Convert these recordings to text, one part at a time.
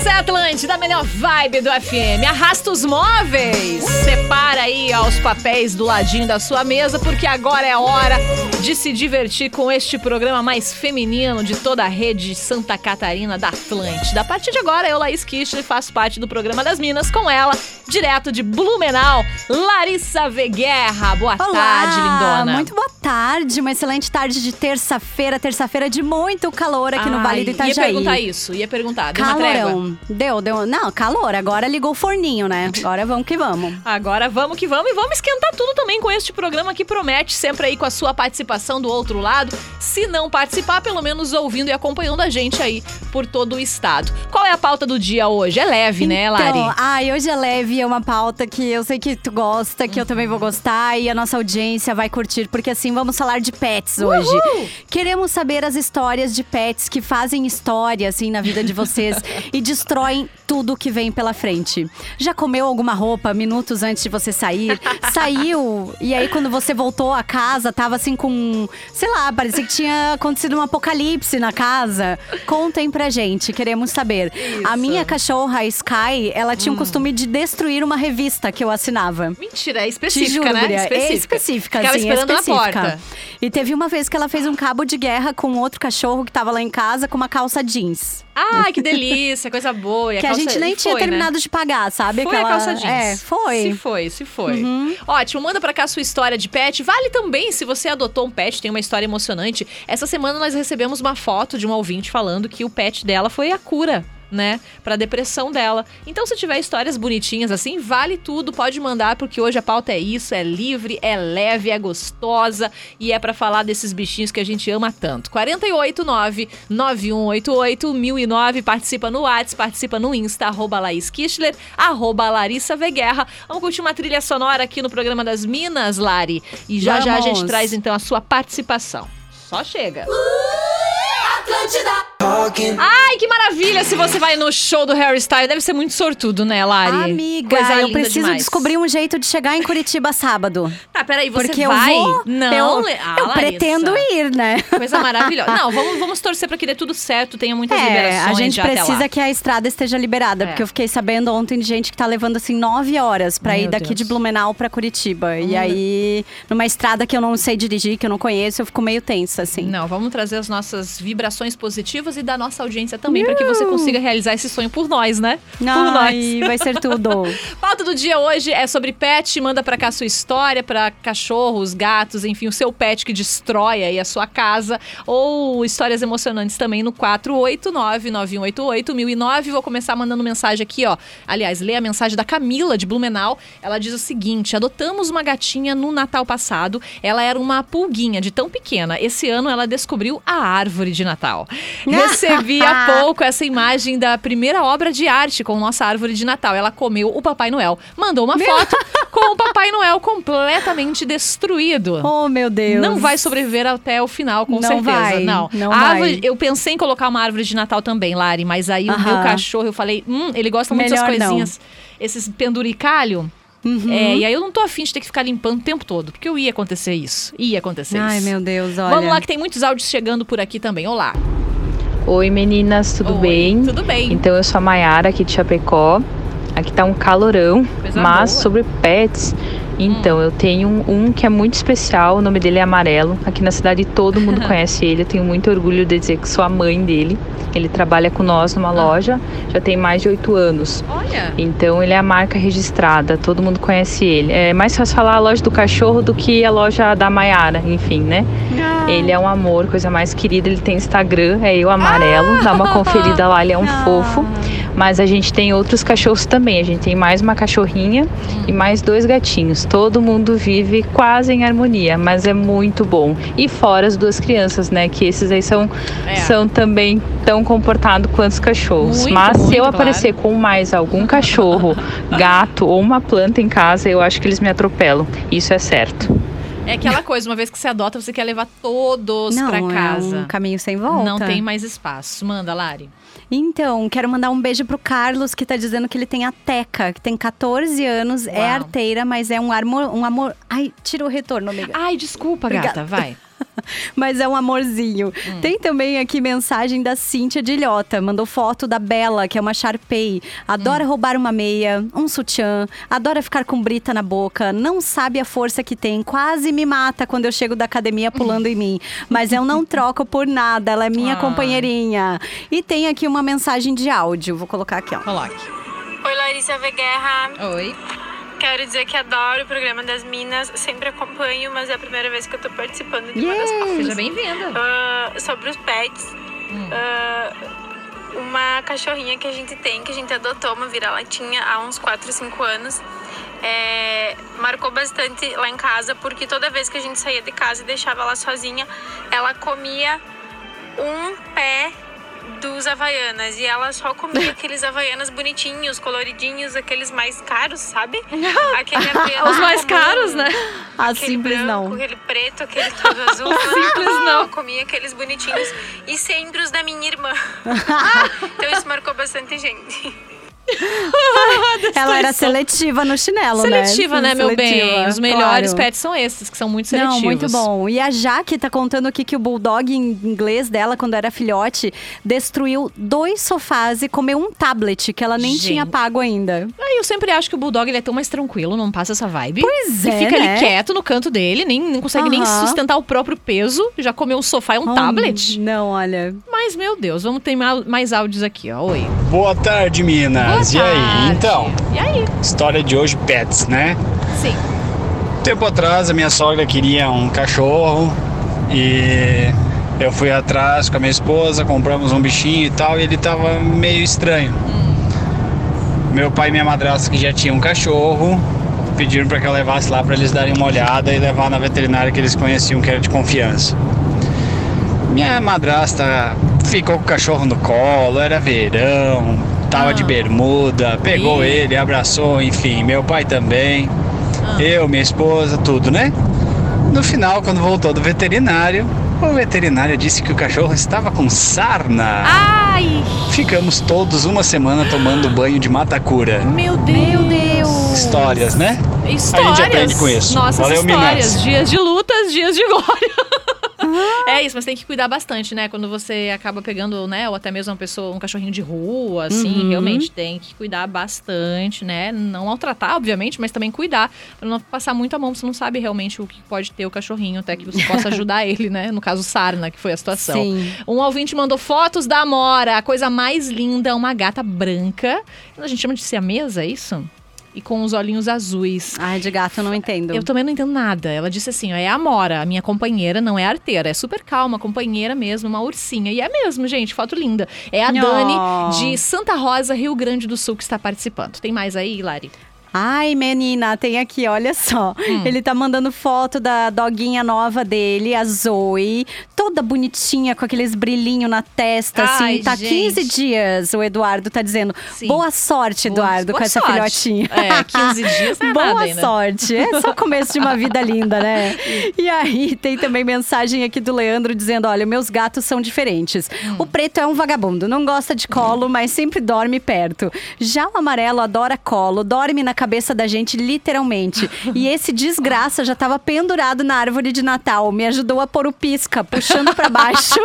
Essa é a Atlântida, a melhor vibe do FM. Arrasta os móveis. Separa aí ó, os papéis do ladinho da sua mesa, porque agora é a hora de se divertir com este programa mais feminino de toda a rede Santa Catarina da Atlântida. A partir de agora, eu, Laís Kister, faço parte do programa das Minas com ela, direto de Blumenau, Larissa Veguerra. Boa Olá, tarde, lindona. Muito boa tarde, uma excelente tarde de terça-feira, terça-feira de muito calor aqui no Ai, Vale do Itajaí. Ia perguntar isso, ia perguntar. Deu? Calorão. Deu, deu. Não, calor. Agora ligou o forninho, né? Agora vamos que vamos. Agora vamos que vamos e vamos esquentar tudo também com este programa que promete sempre aí com a sua participação do outro lado. Se não participar, pelo menos ouvindo e acompanhando a gente aí por todo o estado. Qual é a pauta do dia hoje? É leve, né, Lari? Então, ai, hoje é leve, é uma pauta que eu sei que tu gosta, que eu também vou gostar e a nossa audiência vai curtir, porque assim, vamos falar de pets hoje. Uhul! Queremos saber as histórias de pets que fazem história, assim, na vida de vocês e destroem tudo que vem pela frente. Já comeu alguma roupa minutos antes de você sair? Saiu, e aí quando você voltou a casa, tava assim com, sei lá, parecia que tinha acontecido um apocalipse na casa. Contem pra gente, queremos saber. A minha cachorra, a Sky, ela tinha um costume de destruir uma revista que eu assinava. Mentira, é específica, juro, né? guria, É específica, Ficava assim, esperando específica. na porta. E teve uma vez que ela fez um cabo de guerra com outro cachorro que tava lá em casa com uma calça jeans. Ai, que delícia, coisa boa. Que a calça- gente nem tinha né? terminado de pagar, sabe? Foi Aquela- a calça jeans. É, foi. Uhum. Se foi, se foi. Ótimo, manda pra cá a sua história de pet. Vale também se você adotou um pet, tem uma história emocionante. Essa semana nós recebemos uma foto de um ouvinte falando que o pet dela foi a cura. Né, pra depressão dela. Então, se tiver histórias bonitinhas assim, vale tudo, pode mandar, porque hoje a pauta é isso: é livre, é leve, é gostosa e é pra falar desses bichinhos que a gente ama tanto. 489-9188-1009, participa no WhatsApp, participa no Insta, arroba Laís Kistler, arroba Larissa Veguerra. Vamos curtir uma trilha sonora aqui no programa das Minas, Lari. E já já a gente Vamos. traz então a sua participação. Só chega. Ai, que maravilha se você vai no show do Harry Styles. Deve ser muito sortudo, né, Lari? Amiga, Coisa eu preciso demais. descobrir um jeito de chegar em Curitiba sábado. Tá, peraí, você porque vai? eu vou. Não, eu, ah, eu pretendo ir, né? Coisa maravilhosa. Não, vamos, vamos torcer pra que dê tudo certo, tenha muitas É, liberações a gente já até precisa lá. que a estrada esteja liberada, É. porque eu fiquei sabendo ontem de gente que tá levando assim nove horas pra Meu ir daqui Deus. de Blumenau pra Curitiba. E aí, numa estrada que eu não sei dirigir, que eu não conheço, eu fico meio tensa, assim. Não, vamos trazer as nossas vibrações positivas e da nossa audiência também, pra que você consiga realizar esse sonho por nós, né? por nós. Ai, vai ser tudo. Pauta do dia hoje é sobre pet. Manda pra cá a sua história pra cachorros, gatos, enfim, o seu pet que destrói aí a sua casa. Ou histórias emocionantes também no 489-9188-1009. Vou começar mandando mensagem aqui, ó. Aliás, lê a mensagem da Camila de Blumenau. Ela diz o seguinte: adotamos uma gatinha no Natal passado. Ela era uma pulguinha de tão pequena. Esse ano ela descobriu a árvore de Natal. Recebi há pouco essa imagem da primeira obra de arte com nossa árvore de Natal. Ela comeu o Papai Noel. Mandou uma foto com o Papai Noel completamente destruído. Oh, meu Deus. Não vai sobreviver até o final, com Não certeza. vai, não. não árvore- vai. eu pensei em colocar uma árvore de Natal também, Lari, mas aí o meu cachorro, eu falei, hum, ele gosta muito Melhor dessas não. coisinhas, esses penduricalho. Uhum. É, e aí eu não tô afim de ter que ficar limpando o tempo todo, porque eu ia acontecer isso. Ia acontecer Ai, isso. meu Deus, olha. Vamos lá que tem muitos áudios chegando por aqui também. Olá. Oi meninas, tudo Oi, bem? Tudo bem. Então eu sou a Mayara aqui de Chapecó. Aqui tá um calorão, Coisa mas boa. sobre pets, então eu tenho um, que é muito especial, o nome dele é Amarelo. Aqui na cidade todo mundo conhece ele, eu tenho muito orgulho de dizer que sou a mãe dele. Ele trabalha com nós numa loja, já tem mais de oito anos. Olha. Então ele é a marca registrada, todo mundo conhece ele. É mais fácil falar a loja do cachorro do que a loja da Maiara, enfim, né? Ele é um amor, coisa mais querida. Ele tem Instagram, é eu amarelo. Dá uma conferida lá, ele é um Ah. fofo. Mas a gente tem outros cachorros também. A gente tem mais uma cachorrinha e mais dois gatinhos. Todo mundo vive quase em harmonia, mas é muito bom. E fora as duas crianças, né? Que esses aí são, É. são também tão comportados quanto os cachorros. Muito, mas se muito, eu claro. aparecer com mais algum cachorro, gato ou uma planta em casa, eu acho que eles me atropelam. Isso é certo. É aquela coisa, uma vez que você adota, você quer levar todos Não, pra é casa. um caminho sem volta. Não tem mais espaço. Manda, Lari. Então, quero mandar um beijo pro Carlos, que tá dizendo que ele tem a Teca, que tem 14 anos, é Uau. arteira, mas é um amor, um amor... Ai, tira o retorno, amiga. Ai, desculpa, Obrigada. gata, vai. Mas é um amorzinho. Hum. Tem também aqui mensagem da Cíntia de Ilhota. Mandou foto da Bela, que é uma Sharpei. Adora Hum. roubar uma meia, um sutiã. Adora ficar com brita na boca. Não sabe a força que tem. Quase me mata quando eu chego da academia pulando em mim. Mas eu não troco por nada. Ela é minha Ai. companheirinha. E tem aqui uma mensagem de áudio. Vou colocar aqui, ó. Coloque. Oi, Larissa Veguerra. Oi. Quero dizer que adoro o programa das Minas, sempre acompanho, mas é a primeira vez que eu tô participando de uma das pautas. Seja bem-vinda. Ah, sobre os pets. Ah, uma cachorrinha que a gente tem, que a gente adotou, uma vira-latinha há uns 4, 5 anos. é, marcou bastante lá em casa, porque toda vez que a gente saía de casa e deixava ela sozinha, ela comia um pé dos Havaianas. E ela só comia aqueles Havaianas bonitinhos, coloridinhos, aqueles mais caros, sabe? Aquele Os mais comum, caras, né? A Aquele simples branco, não. aquele preto, aquele todo azul. simples não. Ela comia aqueles bonitinhos. E sempre os da minha irmã. então isso marcou bastante gente. Ela era seletiva no chinelo, né? Seletiva, né, meu bem? Seletiva, Os melhores claro. pets são esses, que são muito seletivos. Não, muito bom. E a Jaque tá contando aqui que o bulldog em inglês dela, quando era filhote, destruiu dois sofás e comeu um tablet que ela nem Gente. tinha pago ainda. Aí eu sempre acho que o Bulldog ele é tão mais tranquilo, não passa essa vibe. Pois e é, fica né? ali quieto no canto dele, nem não consegue nem sustentar o próprio peso. Já comeu um sofá e um Hum, tablet. Não, olha. Mas, meu Deus, vamos ter ma- mais áudios aqui, ó. Oi. Boa tarde, Minas. Boa e aí? Então, E aí? história de hoje, pets, né? Sim. Tempo atrás, a minha sogra queria um cachorro e eu fui atrás com a minha esposa, compramos um bichinho e tal, e ele tava meio estranho. Meu pai e minha madrasta, que já tinham um cachorro, pediram para que eu levasse lá para eles darem uma olhada e levar na veterinária que eles conheciam, que era de confiança. Minha madrasta ficou com o cachorro no colo, era verão, tava Ah. de bermuda, pegou Ih. ele, abraçou, enfim, meu pai também. Ah. Eu, minha esposa, tudo, né? No final, quando voltou do veterinário, o veterinário disse que o cachorro estava com sarna. Ai, Ficamos todos uma semana tomando banho de matacura. meu Deus. Meu Deus. Histórias, né? Histórias. A gente aprende com isso. Nossas Valeu, histórias. Minas. Dias de lutas, dias de glória. É isso, mas tem que cuidar bastante, né? Quando você acaba pegando, né, ou até mesmo uma pessoa, um cachorrinho de rua, assim, Uhum. realmente tem que cuidar bastante, né? Não maltratar, obviamente, mas também cuidar pra não passar muito a mão, você não sabe realmente o que pode ter o cachorrinho, até que você possa ajudar ele, né? No caso Sarna, que foi a situação. Sim. Um ouvinte mandou fotos da Amora, a coisa mais linda, uma gata branca. A gente chama de siamesa, é isso? E com os olhinhos azuis. Ai, de gato eu não entendo. Eu também não entendo nada. Ela disse assim: ó, é a Amora, a minha companheira, não é arteira. É super calma, companheira mesmo, uma ursinha. E é mesmo, gente, foto linda. É a Oh. Dani de Santa Rosa, Rio Grande do Sul, que está participando. Tem mais aí, Lari? Ai, menina, tem aqui, olha só. Hum. Ele tá mandando foto da doguinha nova dele, a Zoe. Toda bonitinha, com aqueles brilhinhos na testa, Ai, assim. Tá gente. 15 dias, o Eduardo tá dizendo. Sim. Boa sorte, Eduardo, Boa com essa sorte. filhotinha. É, 15 dias não é Boa nada ainda. sorte. É só o começo de uma vida linda, né? E aí tem também mensagem aqui do Leandro dizendo: olha, meus gatos são diferentes. Hum. O preto é um vagabundo, não gosta de colo, mas sempre dorme perto. Já o amarelo adora colo, dorme na cabeça da gente, literalmente. E esse desgraça já tava pendurado na árvore de Natal. Me ajudou a pôr o pisca, puxando pra baixo.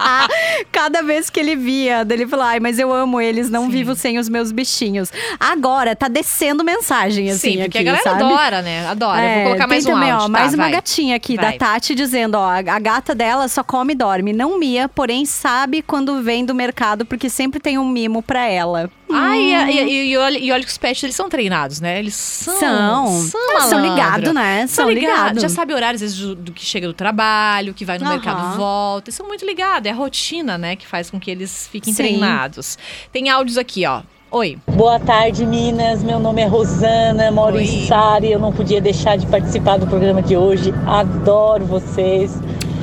Cada vez que ele via, ele falou: ai, mas eu amo eles, não Sim. vivo sem os meus bichinhos. Agora tá descendo mensagem, assim. Sim, porque aqui, a galera sabe? adora, né? Adora. É, Vou colocar mais tem um também, áudio. ó, tá? mais uma vai. gatinha aqui Vai. da Tati dizendo, ó, a, gata dela só come e dorme, não mia, porém sabe quando vem do mercado porque sempre tem um mimo pra ela. Ah, e, e, e, olha, e olha que os pets, eles são treinados, né? Eles são. São. São, Ah, são ligados, né? São São ligados. ligados. Já sabe horários, às vezes, do, do que chega do trabalho, que vai no Aham. mercado volta. Eles são muito ligados. É a rotina, né? Que faz com que eles fiquem Sim. treinados. Tem áudios aqui, ó. Oi. Boa tarde, Minas. Meu nome é Rosana, moro Oi. em Sari. Eu não podia deixar de participar do programa de hoje. Adoro vocês.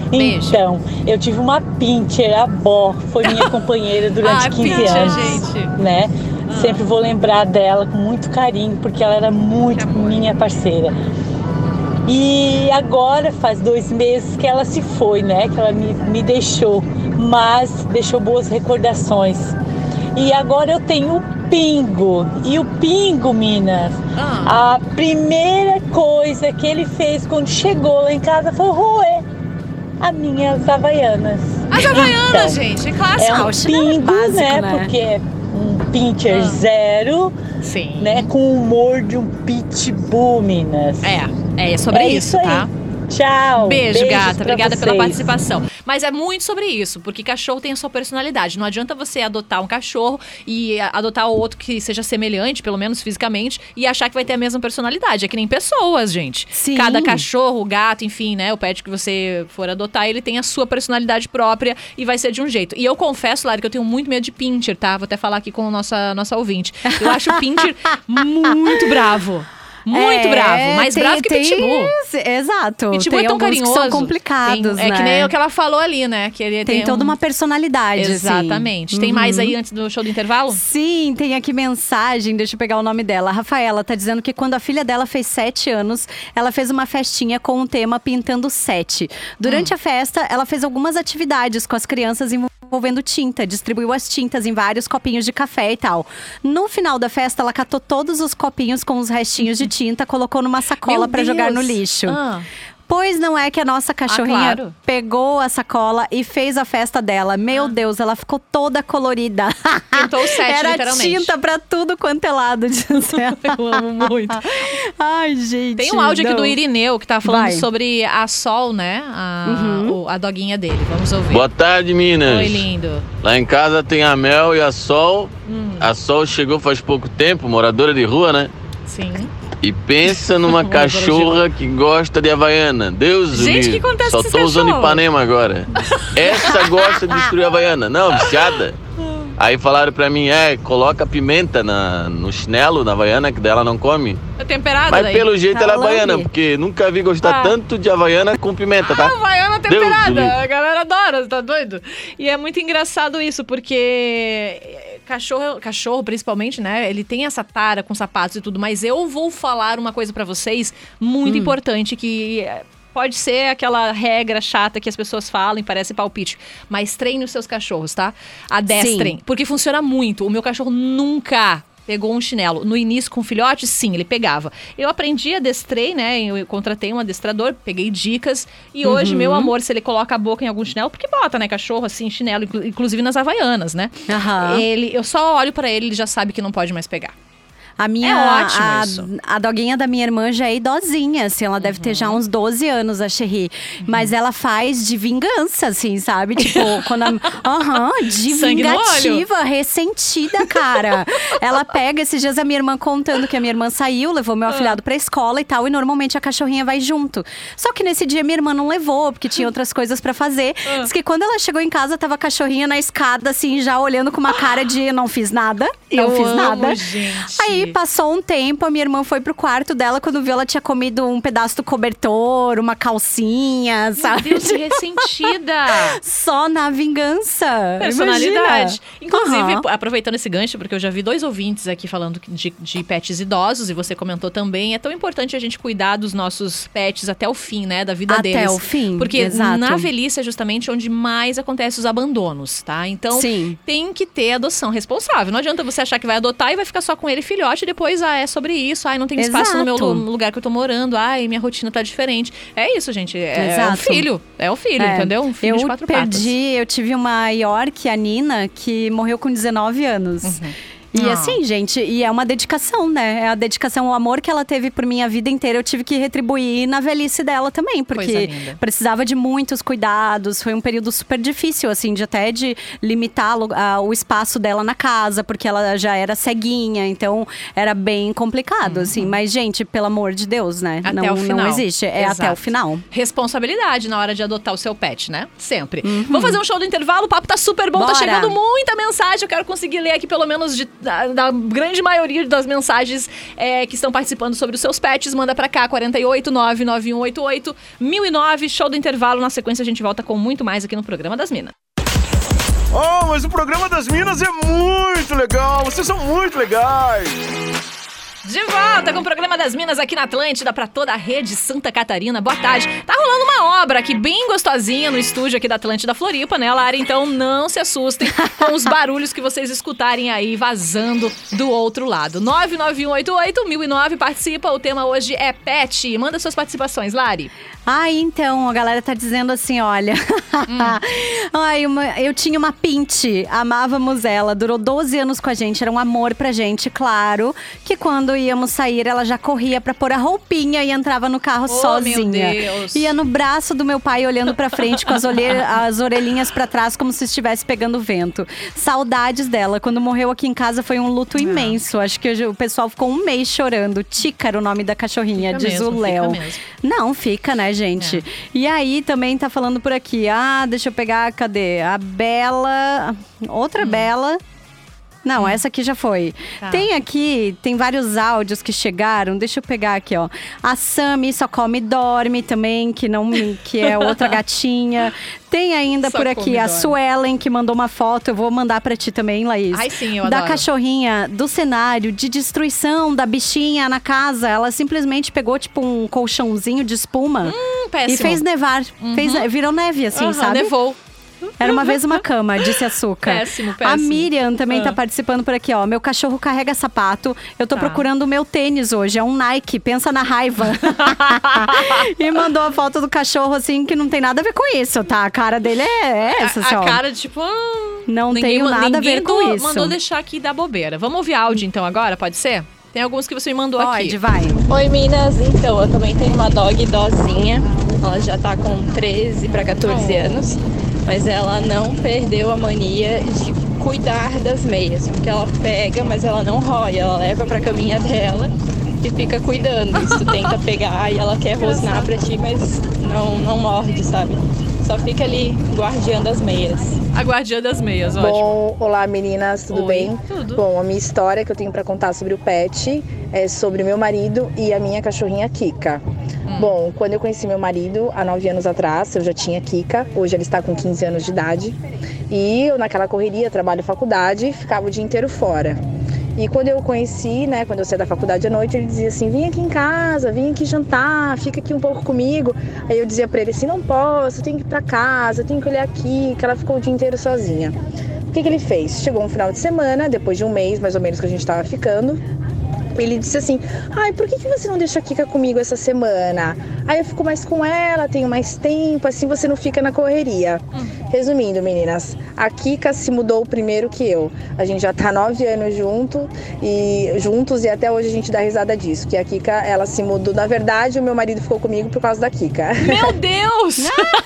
Beijo. Então, eu tive uma pincher, a Bó, foi minha companheira durante Ah, 15 pincher, anos, gente. né? Sempre vou lembrar dela com muito carinho, porque ela era muito minha parceira. E agora faz dois meses que ela se foi, né? Que ela me, me deixou, mas deixou boas recordações. E agora eu tenho o Pingo. E o Pingo, Minas, Ah, a primeira coisa que ele fez quando chegou lá em casa foi roer. as minhas havaianas. As Havaianas, Então, gente, é É clássico. um o chinelo pingo, básico, né? né? Porque é um pincher Ah. zero, Sim. né? Com o humor de um pitbull, Minas. É, é sobre É isso, isso aí. tá? Tchau. Beijo, Beijos gata. Obrigada pela vocês. participação. Mas é muito sobre isso, porque cachorro tem a sua personalidade. Não adianta você adotar um cachorro e adotar outro que seja semelhante, pelo menos fisicamente, e achar que vai ter a mesma personalidade. É que nem pessoas, gente. Sim. Cada cachorro, gato, enfim, né? O pet que você for adotar, ele tem a sua personalidade própria e vai ser de um jeito. E eu confesso, Lara, que eu tenho muito medo de pincher, tá? Vou até falar aqui com a nossa, nossa ouvinte. Eu acho o pincher muito bravo. Muito É, bravo. Mais tem- bravo que tem- pitbull. Exato. Pitbull tem é tão carinhoso. que são complicados, Tem- É né? que nem o que ela falou ali, né? Que ele Tem, toda um- uma personalidade, assim. Exatamente. Tem mais aí antes do show do intervalo? Sim, tem aqui mensagem, deixa eu pegar o nome dela. A Rafaela tá dizendo que quando a filha dela fez sete anos, ela fez uma festinha com o tema Pintando Sete. Durante a festa, ela fez algumas atividades com as crianças envolvendo tinta, distribuiu as tintas em vários copinhos de café e tal. No final da festa, ela catou todos os copinhos com os restinhos de tinta, colocou numa sacola pra jogar no lixo. Ah. Pois não é que a nossa cachorrinha claro. pegou a sacola e fez a festa dela. Meu Deus, ela ficou toda colorida. Pintou o sete, Era literalmente. tinta pra tudo quanto é lado, diz. Eu amo muito. Ai, gente. Tem um áudio aqui não. do Irineu que tá falando Vai. sobre a Sol, né? A, Uhum. o- a doguinha dele. Vamos ouvir. Boa tarde, Minas. Oi, lindo. Lá em casa tem a Mel e a Sol. Hum. A Sol chegou faz pouco tempo, moradora de rua, né? Sim. E pensa numa cachorra que gosta de Havaiana. Deus Gente, livre. que acontece Só com tô usando cachorro? Ipanema agora. Essa gosta de destruir a Havaiana. Não, viciada. Aí falaram pra mim, é, coloca pimenta na, no chinelo, na Havaiana, que dela não come. É temperada Mas daí. pelo jeito ela é Ela Havaiana, porque nunca vi gostar Ah. tanto de Havaiana com pimenta, tá? Havaiana Deus do temperada. A galera adora, tá doido? E é muito engraçado isso, porque cachorro, cachorro principalmente, né? Ele tem essa tara com sapatos e tudo, mas eu vou falar uma coisa pra vocês muito importante que eh, Pode ser aquela regra chata que as pessoas falam parece palpite. Mas treine os seus cachorros, tá? Adestrem. Porque funciona muito. O meu cachorro nunca pegou um chinelo. No início, com filhote, sim, ele pegava. Eu aprendi, adestrei, né? Eu contratei um adestrador, peguei dicas. E hoje, meu amor, se ele coloca a boca em algum chinelo, porque bota, né? Cachorro, assim, chinelo, inclu- inclusive nas havaianas, né? Aham. Ele, eu só olho pra ele, ele já sabe que não pode mais pegar. A minha, É ótimo a, isso. a doguinha da minha irmã já é idosinha, assim, ela deve ter já Uhum. uns 12 anos, a Cherry. Mas ela faz de vingança, assim, sabe? Tipo, quando a. Aham, de Sangue no olho. vingativa, ressentida, cara. ela pega, esses dias a minha irmã contando que a minha irmã saiu, levou Ah. meu afilhado pra escola e tal, e normalmente a cachorrinha vai junto. Só que nesse dia minha irmã não levou, porque tinha outras coisas pra fazer. Ah. Diz que quando ela chegou em casa, tava a cachorrinha na escada, assim, já olhando com uma cara de não fiz nada, não Eu fiz amo, nada. gente. Aí passou um tempo, a minha irmã foi pro quarto dela quando viu ela tinha comido um pedaço do cobertor, uma calcinha, Meu sabe? Deus, que ressentida! Só na vingança. Personalidade. Imagina. Inclusive, p- aproveitando esse gancho, porque eu já vi dois ouvintes aqui falando de, de pets idosos, e você comentou também, é tão importante a gente cuidar dos nossos pets até o fim, né? Da vida Até deles. o fim, Porque exato. na velhice é justamente onde mais acontece os abandonos, tá? Então, Sim. tem que ter adoção responsável. Não adianta você achar que vai adotar e vai ficar só com ele filhote e depois, ah, é sobre isso, ai, não tem espaço no meu Exato. lu- lugar que eu tô morando, ai, minha rotina tá diferente. É isso, gente. É, é um Exato. filho. É o filho, É, entendeu? Um filho eu de quatro perdi, patas. eu tive uma York, a Nina, que morreu com 19 anos. E Ah. assim, gente, e é uma dedicação, né? É a dedicação, o amor que ela teve por mim a vida inteira, eu tive que retribuir na velhice dela também, porque precisava de muitos cuidados. Foi um período super difícil, assim, de até de limitar a- o espaço dela na casa, porque ela já era ceguinha, então era bem complicado, assim. Mas, gente, pelo amor de Deus, né? Uhum. Até não, o final. não existe. É até o Exato. final. responsabilidade na hora de adotar o seu pet, né? Sempre. Vamos fazer um show do intervalo, o papo tá super bom, tá Bora. chegando muita mensagem. Eu quero conseguir ler aqui pelo menos de- da, da grande maioria das mensagens é, que estão participando sobre os seus pets. Manda pra cá, 48 99188 1009, show do intervalo. Na sequência a gente volta com muito mais aqui no programa das Minas. Oh, mas o programa das Minas é muito legal. Vocês são muito legais. De volta com o programa das Minas aqui na Atlântida para toda a rede Santa Catarina. Boa tarde. Tá rolando uma obra aqui bem gostosinha no estúdio aqui da Atlântida Floripa, né, Lara? Então não se assustem com os barulhos que vocês escutarem aí vazando do outro lado. 991881009 participa. O tema hoje é pet. Manda suas participações, Lari. Ah, então, a galera tá dizendo assim, olha. Ai, uma- eu tinha uma pinte, amávamos ela, durou 12 anos com a gente, era um amor pra gente, claro. Que quando íamos sair, ela já corria pra pôr a roupinha e entrava no carro Oh, sozinha. meu Deus. Ia no braço do meu pai olhando pra frente com as, as orelhinhas pra trás como se estivesse pegando vento. Saudades dela. Quando morreu aqui em casa foi um luto imenso. Acho que o pessoal ficou um mês chorando. Tícaro, o nome da cachorrinha, Fica diz mesmo, o Léo. Não, fica, né, gente? É. E aí também tá falando por aqui. Ah, deixa eu pegar, cadê? A Bela. Outra Bela. Não, essa aqui já foi. Tá. Tem aqui, tem vários áudios que chegaram. Deixa eu pegar aqui, ó. A Sami só come e dorme também, que não que é outra gatinha. Tem ainda Só por aqui a. Suelen que mandou uma foto. Eu vou mandar pra ti também, Laís. Ai, sim, eu Da adoro. cachorrinha, do cenário de destruição da bichinha na casa. Ela simplesmente pegou tipo um colchãozinho de espuma. Hum. E fez nevar. Fez, virou neve, assim, Aham, sabe? Nevou. Era uma vez uma cama, disse açúcar. Péssimo, péssimo. A Miriam também Ah. tá participando por aqui, ó. Meu cachorro carrega sapato. Eu tô Tá. procurando o meu tênis hoje. É um Nike. Pensa na raiva. e mandou a foto do cachorro, assim, que não tem nada a ver com isso, tá? A cara dele é essa, a, assim, a cara de tipo. ah, Não ninguém tenho nada a ver com do- isso. mandou deixar aqui da bobeira. Vamos ouvir áudio então agora, pode ser? Tem alguns que você me mandou Pode, aqui. vai. Oi Minas, então eu também tenho uma dog idosinha, ela já tá com 13 para 14 anos, mas ela não perdeu a mania de cuidar das meias, porque ela pega, mas ela não rói, ela leva pra caminha dela e fica cuidando. Tu tenta pegar e ela quer rosnar pra ti, mas não, não morde, sabe? Só fica ali guardiando as meias. A guardiã das meias, ótimo. Bom, olá meninas, tudo Oi, bem? tudo. Bom, a minha história que eu tenho pra contar sobre o pet é sobre meu marido e a minha cachorrinha Kika. Hum. Bom, quando eu conheci meu marido há nove anos atrás, eu já tinha Kika, hoje ele está com 15 anos de idade. E eu naquela correria, trabalho faculdade, ficava o dia inteiro fora. E quando eu conheci, né, quando eu saí da faculdade à noite, ele dizia assim: vem aqui em casa, vem aqui jantar, fica aqui um pouco comigo. Aí eu dizia pra ele assim: não posso, tenho que ir pra casa, tenho que olhar aqui, que ela ficou o dia inteiro sozinha. O que, que ele fez? Chegou um final de semana, depois de um mês mais ou menos que a gente tava ficando. Ele disse assim: Ai, por que, que você não deixa a Kika comigo essa semana? Aí eu fico mais com ela, tenho mais tempo, assim você não fica na correria. Resumindo, meninas, a Kika se mudou primeiro que eu. A gente já tá nove anos junto e juntos e até hoje a gente dá risada disso. Que a Kika, ela se mudou. Na verdade, o meu marido ficou comigo por causa da Kika. Meu Deus!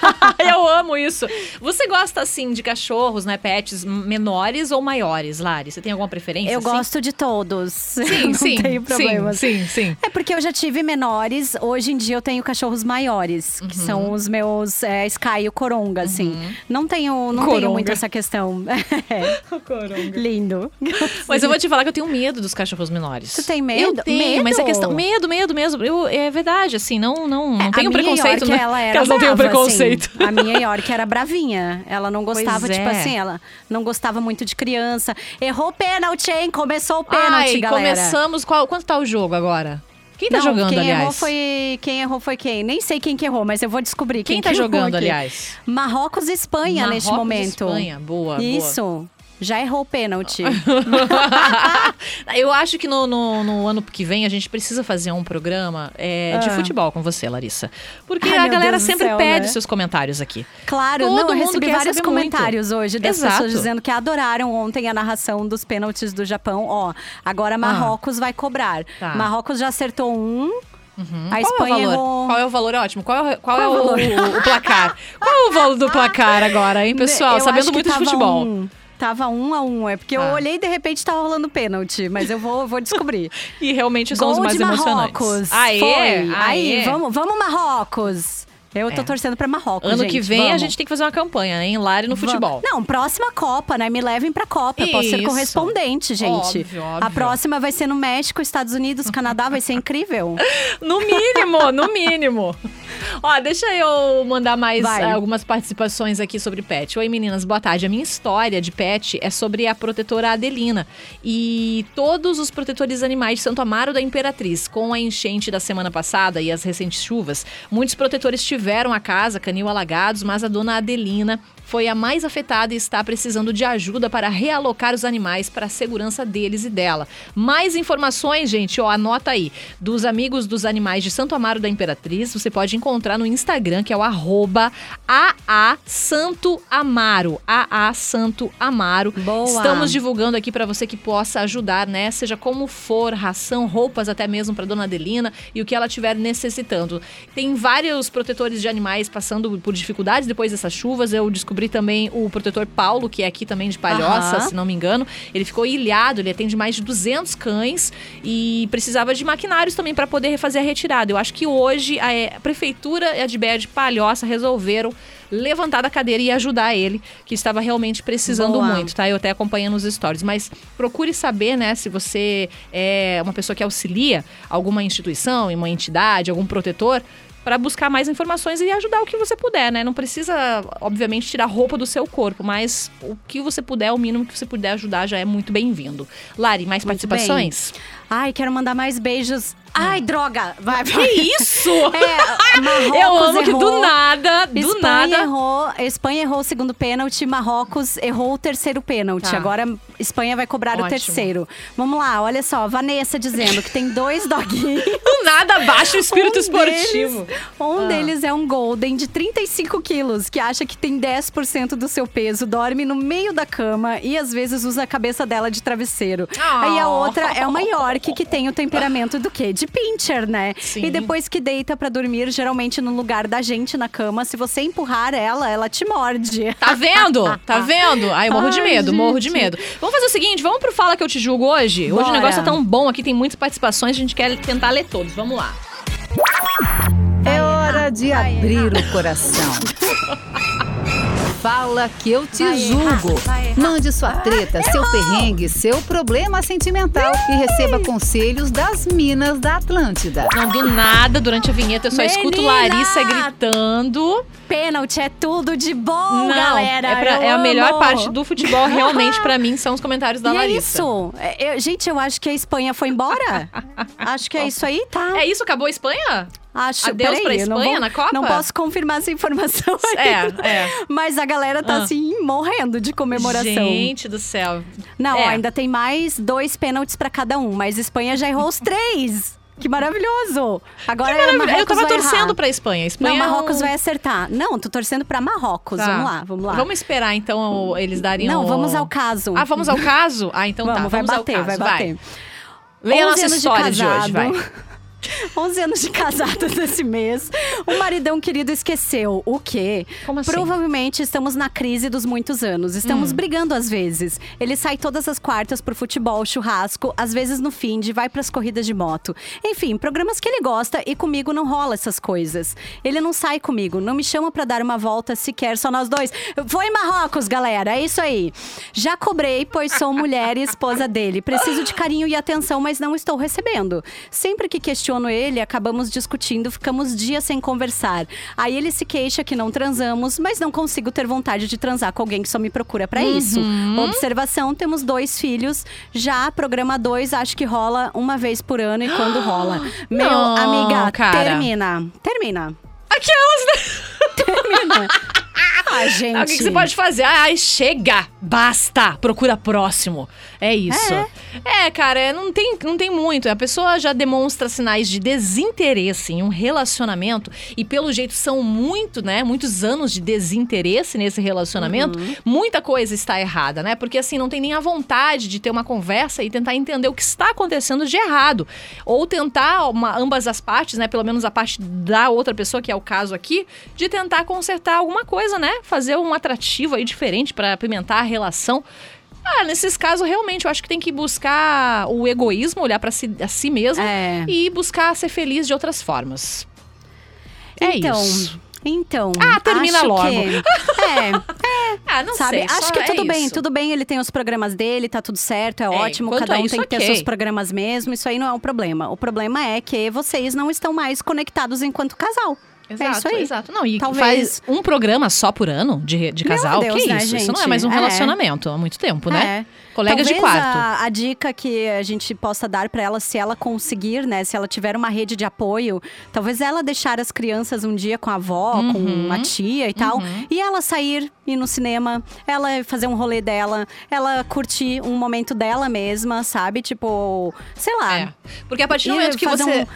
Eu amo isso. Você gosta, assim, de cachorros, né, pets menores ou maiores, Lari? Você tem alguma preferência? Eu assim? gosto de todos. Sim, não sim. tenho problema. Sim, sim, sim. É porque eu já tive menores, hoje em dia eu tenho cachorros maiores, Uhum. que são os meus é, Sky e o Coronga, assim. Não tenho, não Coronga. tenho muito essa questão. É, lindo. Mas eu vou te falar que eu tenho medo dos cachorros menores. Tu tem medo? Eu tenho, mas é Medo? questão. Medo, medo mesmo. Eu, é verdade, assim, não, não, não A tenho preconceito, York, né? ela era que elas não tenham brava, preconceito. assim. A minha York era bravinha. Ela não gostava, Pois tipo é. assim, ela não gostava muito de criança. Errou o pênalti, hein? Começou o pênalti, Ai, galera. começamos. Qual, quanto tá o jogo agora? Quem tá Não, jogando, quem aliás? Errou foi, quem errou foi quem? Nem sei quem que errou, mas eu vou descobrir Quem quem, tá jogando, aqui. aliás? Marrocos e Espanha neste Marrocos e momento. Espanha, boa, boa. Já errou o pênalti. Eu acho que no, no, no ano que vem a gente precisa fazer um programa é, de Ah. futebol com você, Larissa. Porque Ai, a galera Deus sempre céu, pede né? seus comentários aqui. Claro, Todo não, eu recebi vários saber muito. comentários hoje das Exato. pessoas dizendo que adoraram ontem a narração dos pênaltis do Japão. Ó, agora Marrocos vai cobrar. Tá. Marrocos já acertou um. A Qual Espanha é o valor? errou. Qual é o valor? É ótimo. Qual é, o- qual Qual é é o o, o placar? Qual é o valor do placar agora, hein, pessoal? Eu Sabendo muito de futebol. um. Tava um a um, é porque eu Ah. olhei e de repente tava rolando pênalti, mas eu vou, vou descobrir. E realmente são os Gol mais de emocionantes. Marrocos. Aê, Foi. aê. Aí, vamos, vamos Marrocos. Eu tô É. torcendo pra Marrocos, Ano gente, que vem a vamos. gente tem que fazer uma campanha, hein? Lari no Vamos. futebol. Não, próxima Copa, né? Me levem pra Copa. Eu posso ser correspondente, gente. Óbvio, A óbvio. próxima vai ser no México, Estados Unidos, Canadá, vai ser incrível. No mínimo, no mínimo. Ó, deixa eu mandar mais Vai. algumas participações aqui sobre pet. Oi, meninas, boa tarde. A minha história de pet é sobre a protetora Adelina e todos os protetores animais de Santo Amaro da Imperatriz. Com a enchente da semana passada e as recentes chuvas, muitos protetores tiveram a casa, canil alagados, mas a dona Adelina foi a mais afetada e está precisando de ajuda para realocar os animais para a segurança deles e dela. Mais informações, gente, ó, anota aí. Dos amigos dos animais de Santo Amaro da Imperatriz, você pode encontrar no Instagram, que é o arroba AA Santo Amaro. AA Santo Amaro. Boa. Estamos divulgando aqui para você que possa ajudar, né? Seja como for, ração, roupas até mesmo para dona Adelina e o que ela estiver necessitando. Tem vários protetores de animais passando por dificuldades depois dessas chuvas. Eu descobri também o protetor Paulo, que é aqui também de Palhoça, se não me engano. Ele ficou ilhado, ele atende mais de 200 cães e precisava de maquinários também para poder fazer a retirada. Eu acho que hoje a, eh, prefeitura e a Bé de Palhoça resolveram levantar da cadeira e ajudar ele, que estava realmente precisando Boa. muito, tá? Eu até acompanhando os stories. Mas procure saber, né, se você é uma pessoa que auxilia alguma instituição, uma entidade, algum protetor, para buscar mais informações e ajudar o que você puder, né? Não precisa, obviamente, tirar roupa do seu corpo, mas o que você puder, o mínimo que você puder ajudar já é muito bem-vindo. Lari, mais Muito participações? Ai, quero mandar mais beijos. Ai, droga! Vai, vai. Que isso? É, Marrocos Eu amo que do errou. nada, do Espanha nada. errou, Espanha errou o segundo pênalti, Marrocos errou o terceiro pênalti. Tá. Agora Espanha vai cobrar o Ótimo. terceiro. Vamos lá, olha só, Vanessa dizendo que tem dois doguinhos. Do nada baixa o espírito Um esportivo. deles- um Ah. deles é um golden de 35 quilos, que acha que tem 10% do seu peso, dorme no meio da cama e às vezes usa a cabeça dela de travesseiro. Ah. Aí a outra é uma York, que tem o temperamento do quê? De pincher, né? Sim. E depois que deita pra dormir, geralmente no lugar da gente na cama, se você empurrar ela, ela te morde. Tá vendo? Tá vendo? Ai, eu morro de Ai, medo, morro de gente. medo. Vamos fazer o seguinte, vamos pro Fala Que Eu Te Julgo hoje? Hoje Bora. o negócio tá tão bom aqui, tem muitas participações, a gente quer tentar ler todos. Vamos lá. É hora de abrir o coração. Fala que eu te Vai julgo. errar, vai errar. Mande sua treta, seu perrengue, seu problema sentimental e receba conselhos das minas da Atlântida. Não, do nada, durante a vinheta, eu só escuto Menina! Larissa gritando. Pênalti é tudo de bom, Não, galera. é, pra- é a melhor parte do futebol, realmente, pra mim, são os comentários da e é Larissa. isso. É, eu- gente, eu acho que a Espanha foi embora. acho que é isso aí, tá? É isso? Acabou a Espanha? Acho, Adeus pra Espanha vou- na Copa? Não posso confirmar essa informação É, ainda. é. Mas a galera tá Ah. assim, morrendo de comemoração. Gente do céu. Não, É. ainda tem mais dois pênaltis pra cada um, mas Espanha já errou os três. Que maravilhoso! Agora Que Eu tava vai torcendo pra Espanha. Espanha Não, é Marrocos um- vai acertar. Não, tô torcendo pra Marrocos. Tá. Vamos lá, vamos lá. Vamos esperar, então, eles darem Não, o- vamos ao caso. Ah, vamos ao caso? Ah, então vamos, tá. vai Vamos ao bater, caso. vai bater. Leia a 11 nossa história de, hoje, vai. 11 anos de casados esse mês. O maridão querido esqueceu. O quê? Como assim? Provavelmente estamos na crise dos muitos anos. Estamos Hum. brigando às vezes. Ele sai todas as quartas pro futebol, churrasco, às vezes no fim de vai pras corridas de moto. Enfim, programas que ele gosta e comigo não rola essas coisas. Ele não sai comigo, não me chama pra dar uma volta sequer, só nós dois. Vou em Marrocos, galera, é isso aí. Já cobrei, pois sou mulher e esposa dele. Preciso de carinho e atenção, mas não estou recebendo. Sempre que questiono ele, acabamos discutindo, ficamos dias sem conversar. Aí ele se queixa que não transamos, mas não consigo ter vontade de transar com alguém que só me procura pra isso. Uhum. Observação: temos dois filhos. Já programa dois, acho que rola uma vez por ano e quando rola. Meu, Não, amiga, cara. termina. Termina. Aquelas, né? Termina. Ah, gente. Ah, O que, que você pode fazer? Ai, chega! Basta! Procura próximo. É isso. É, cara, é, não tem, não tem muito. A pessoa já demonstra sinais de desinteresse em um relacionamento e, pelo jeito, são muito, né? Muitos anos de desinteresse nesse relacionamento. Muita coisa está errada, né? Porque, assim, não tem nem a vontade de ter uma conversa e tentar entender o que está acontecendo de errado. Ou tentar, uma- ambas as partes, né? Pelo menos a parte da outra pessoa, que é o caso aqui, de tentar consertar alguma coisa, né? Fazer um atrativo aí diferente para apimentar a relação. Ah, nesses casos, realmente, eu acho que tem que buscar o egoísmo, olhar para si, a si mesmo É. e buscar ser feliz de outras formas. É então, isso. Então. Ah, termina logo. que- é, Ah, não sabe? sei. acho que é tudo bem, isso. tudo bem. Ele tem os programas dele, tá tudo certo, é, ótimo. enquanto Cada é um isso, tem que ter ok. seus programas mesmo. Isso aí não é um problema. O problema é que vocês não estão mais conectados enquanto casal. Exato, é isso aí. exato. Não, e Talvez- faz um programa só por ano de, de casal? Deus, que né, isso? Isso não é mais um É. relacionamento há muito tempo, né? É. Colegas de Talvez quarto. A, a dica que a gente possa dar pra ela, se ela conseguir, né? Se ela tiver uma rede de apoio, talvez ela deixar as crianças um dia com a avó, Uhum. com a tia e tal, e ela sair, ir no cinema, ela fazer um rolê dela, ela curtir um momento dela mesma, sabe? Tipo, sei lá. É. Porque a partir do momento que você. um-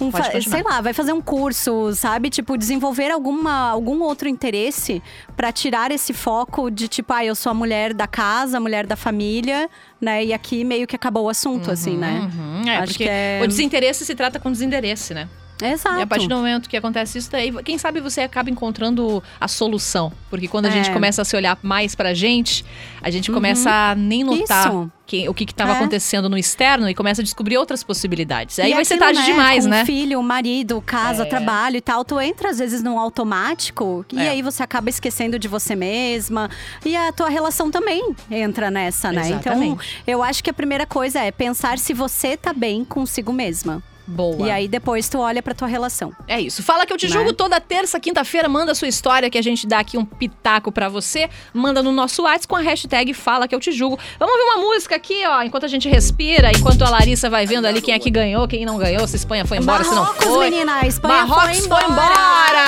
um sei lá, vai fazer um curso, sabe? Tipo, desenvolver alguma, algum outro interesse pra tirar esse foco de tipo, ah, eu sou a mulher da casa, a mulher da família, né? E aqui meio que acabou o assunto, assim, né? Uhum, é, Acho que é- o desinteresse se trata com desinteresse, né? Exato. E a partir do momento que acontece isso daí, quem sabe você acaba encontrando a solução. Porque quando a É. gente começa a se olhar mais pra gente, a gente começa a nem notar Uhum. Que- o que estava É. acontecendo no externo e começa a descobrir outras possibilidades. Aí E vai ser aquilo, tarde demais, com né? filho, marido, casa, É. trabalho e tal. Tu entra às vezes num automático e É. aí você acaba esquecendo de você mesma. E a tua relação também entra nessa, né? Então, Exatamente. eu acho que a primeira coisa é pensar se você tá bem consigo mesma. Boa. E aí depois tu olha pra tua relação. É isso. Fala que eu te Né? julgo toda terça, quinta-feira. Manda a sua história que a gente dá aqui um pitaco pra você. Manda no nosso WhatsApp com a hashtag Fala que eu te julgo. Vamos ouvir uma música aqui, ó, enquanto a gente respira, enquanto a Larissa vai vendo ali quem é que ganhou, quem não ganhou, se a Espanha foi embora, se não Marrocos, foi. menina, a Espanha Marrocos foi foi embora!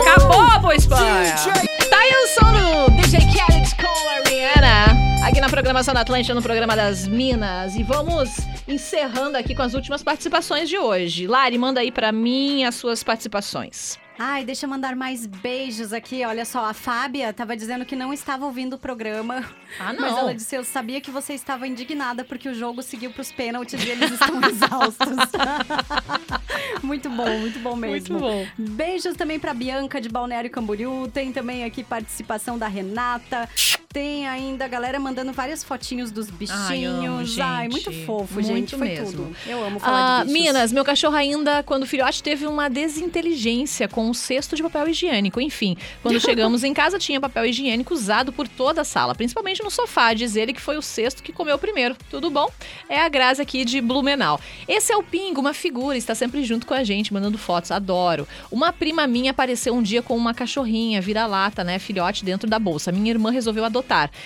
Acabou, pô, Espanha! Tá aí o som DJ Khaled com a Rihanna. Aqui na programação da Atlântica, no programa das Minas. E vamos encerrando aqui com as últimas participações de hoje. Lari, manda aí pra mim as suas participações. Ai, deixa eu mandar mais beijos aqui. Olha só, a Fábia tava dizendo que não estava ouvindo o programa. Ah, Mas não. ela disse: Eu sabia que você estava indignada porque o jogo seguiu pros pênaltis e eles estão exaustos. muito bom, muito bom mesmo. Muito bom. Beijos também pra Bianca de Balneário Camboriú. Tem também aqui participação da Renata. Tem ainda a galera mandando várias fotinhos dos Ai, amo, bichinhos. Ai, muito fofo, Muito gente. Foi mesmo. tudo. Eu amo falar Ah, de bichos. Minas, meu cachorro ainda, quando filhote, teve uma desinteligência com um cesto de papel higiênico. Enfim, quando chegamos em casa, tinha papel higiênico usado por toda a sala, principalmente no sofá. Diz ele que foi o cesto que comeu primeiro. Tudo bom? É a Grazi aqui de Blumenau. Esse é o Pingo, uma figura, está sempre junto com a gente, mandando fotos. Adoro. Uma prima minha apareceu um dia com uma cachorrinha, vira-lata, né? Filhote dentro da bolsa. Minha irmã resolveu adotar.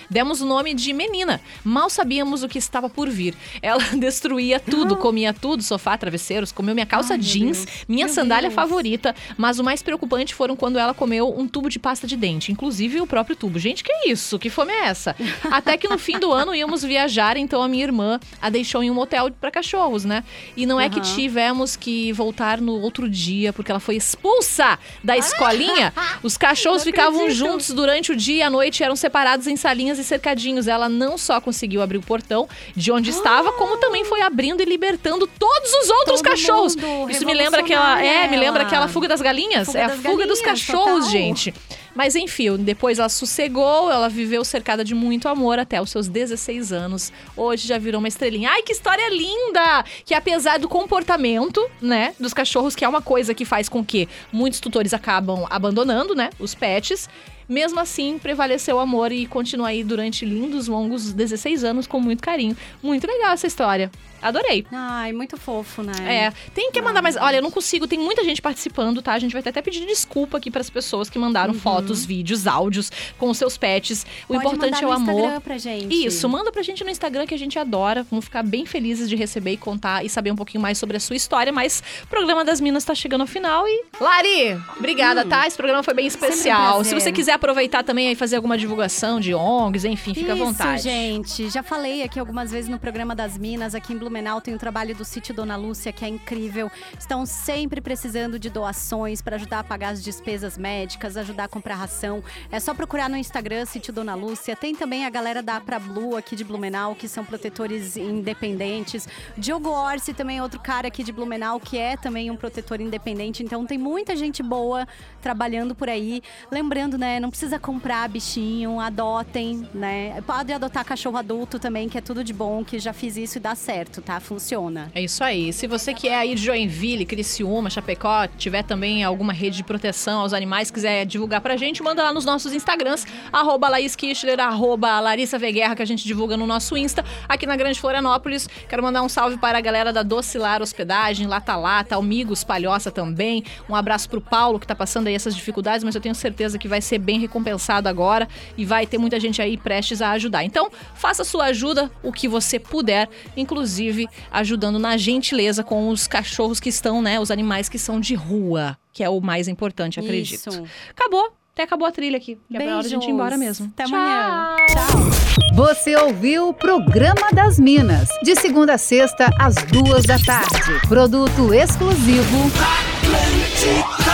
Demos o nome de Menina. Mal sabíamos o que estava por vir. Ela destruía tudo, comia tudo, sofá, travesseiros, comeu minha calça Ai, jeans, minha Meu sandália Deus. favorita. Mas o mais preocupante foram quando ela comeu um tubo de pasta de dente, inclusive o próprio tubo. Gente, que isso? Que fome é essa? Até que no fim do ano íamos viajar, então a minha irmã a deixou em um hotel para cachorros, né? E não é que tivemos que voltar no outro dia, porque ela foi expulsa da escolinha. Os cachorros ficavam juntos durante o dia e à noite, eram separados em salinhas e cercadinhos. Ela não só conseguiu abrir o portão de onde estava, como também foi abrindo e libertando todos os outros Todo cachorros. Isso me lembra aquela, é, me lembra ela. aquela fuga das galinhas? Fuga é a das fuga dos galinhas, cachorros, total. gente. Mas enfim, depois ela sossegou, ela viveu cercada de muito amor até os seus 16 anos. Hoje já virou uma estrelinha. Ai, que história linda! Que apesar do comportamento, né, dos cachorros, que é uma coisa que faz com que muitos tutores acabam abandonando, né, os pets. Mesmo assim, prevaleceu o amor e continua aí durante lindos, longos 16 anos com muito carinho. Muito legal essa história. Adorei. Ai, muito fofo, né? É, tem que mandar mais. Olha, eu não consigo, tem muita gente participando, tá? A gente vai até pedir desculpa aqui pras pessoas que mandaram fotos, vídeos, áudios com seus pets. O Uhum. Pode importante é o no amor. Instagram pra gente. Isso, manda pra gente no Instagram que a gente adora. Vamos ficar bem felizes de receber e contar e saber um pouquinho mais sobre a sua história. Mas o programa das Minas tá chegando ao final e. Lari, obrigada, tá? Esse programa foi bem especial. um Se você quiser aproveitar também e fazer alguma divulgação de ONGs, enfim, fica à Isso, vontade. gente. Já falei aqui algumas vezes no programa das Minas, aqui em Blumenau tem o trabalho do sítio Dona Lúcia, que é incrível. Estão sempre precisando de doações para ajudar a pagar as despesas médicas, ajudar a comprar ração. É só procurar no Instagram, Sítio Dona Lúcia. Tem também a galera da Pra Blue aqui de Blumenau, que são protetores independentes. Diogo Orsi também é outro cara aqui de Blumenau, que é também um protetor independente. Então tem muita gente boa trabalhando por aí. Lembrando, né, não precisa comprar bichinho, adotem, né? Pode adotar cachorro adulto também, que é tudo de bom, que já fiz isso e dá certo, tá? Funciona. É isso aí. Se você que é aí de Joinville, Criciúma, Chapecó, tiver também alguma rede de proteção aos animais, quiser divulgar pra gente, manda lá nos nossos Instagrams, arroba Laís arroba Larissa Veguerra, que a gente divulga no nosso Insta, aqui na Grande Florianópolis. Quero mandar um salve para a galera da Docilar Hospedagem, Lata Lata, Amigos Palhoça também. Um abraço pro Paulo, que tá passando aí essas dificuldades, mas eu tenho certeza que vai ser bem recompensado agora e vai ter muita gente aí prestes a ajudar. Então, faça sua ajuda, o que você puder, inclusive ajudando na gentileza com os cachorros que estão, né, os animais que são de rua, que é o mais importante, acredito. Isso. Acabou. Até acabou a trilha aqui. É hora de a gente ir embora mesmo. Até Tchau. amanhã. Tchau. Você ouviu o Programa das Minas, de segunda a sexta, às duas da tarde. Produto exclusivo. Atlântica.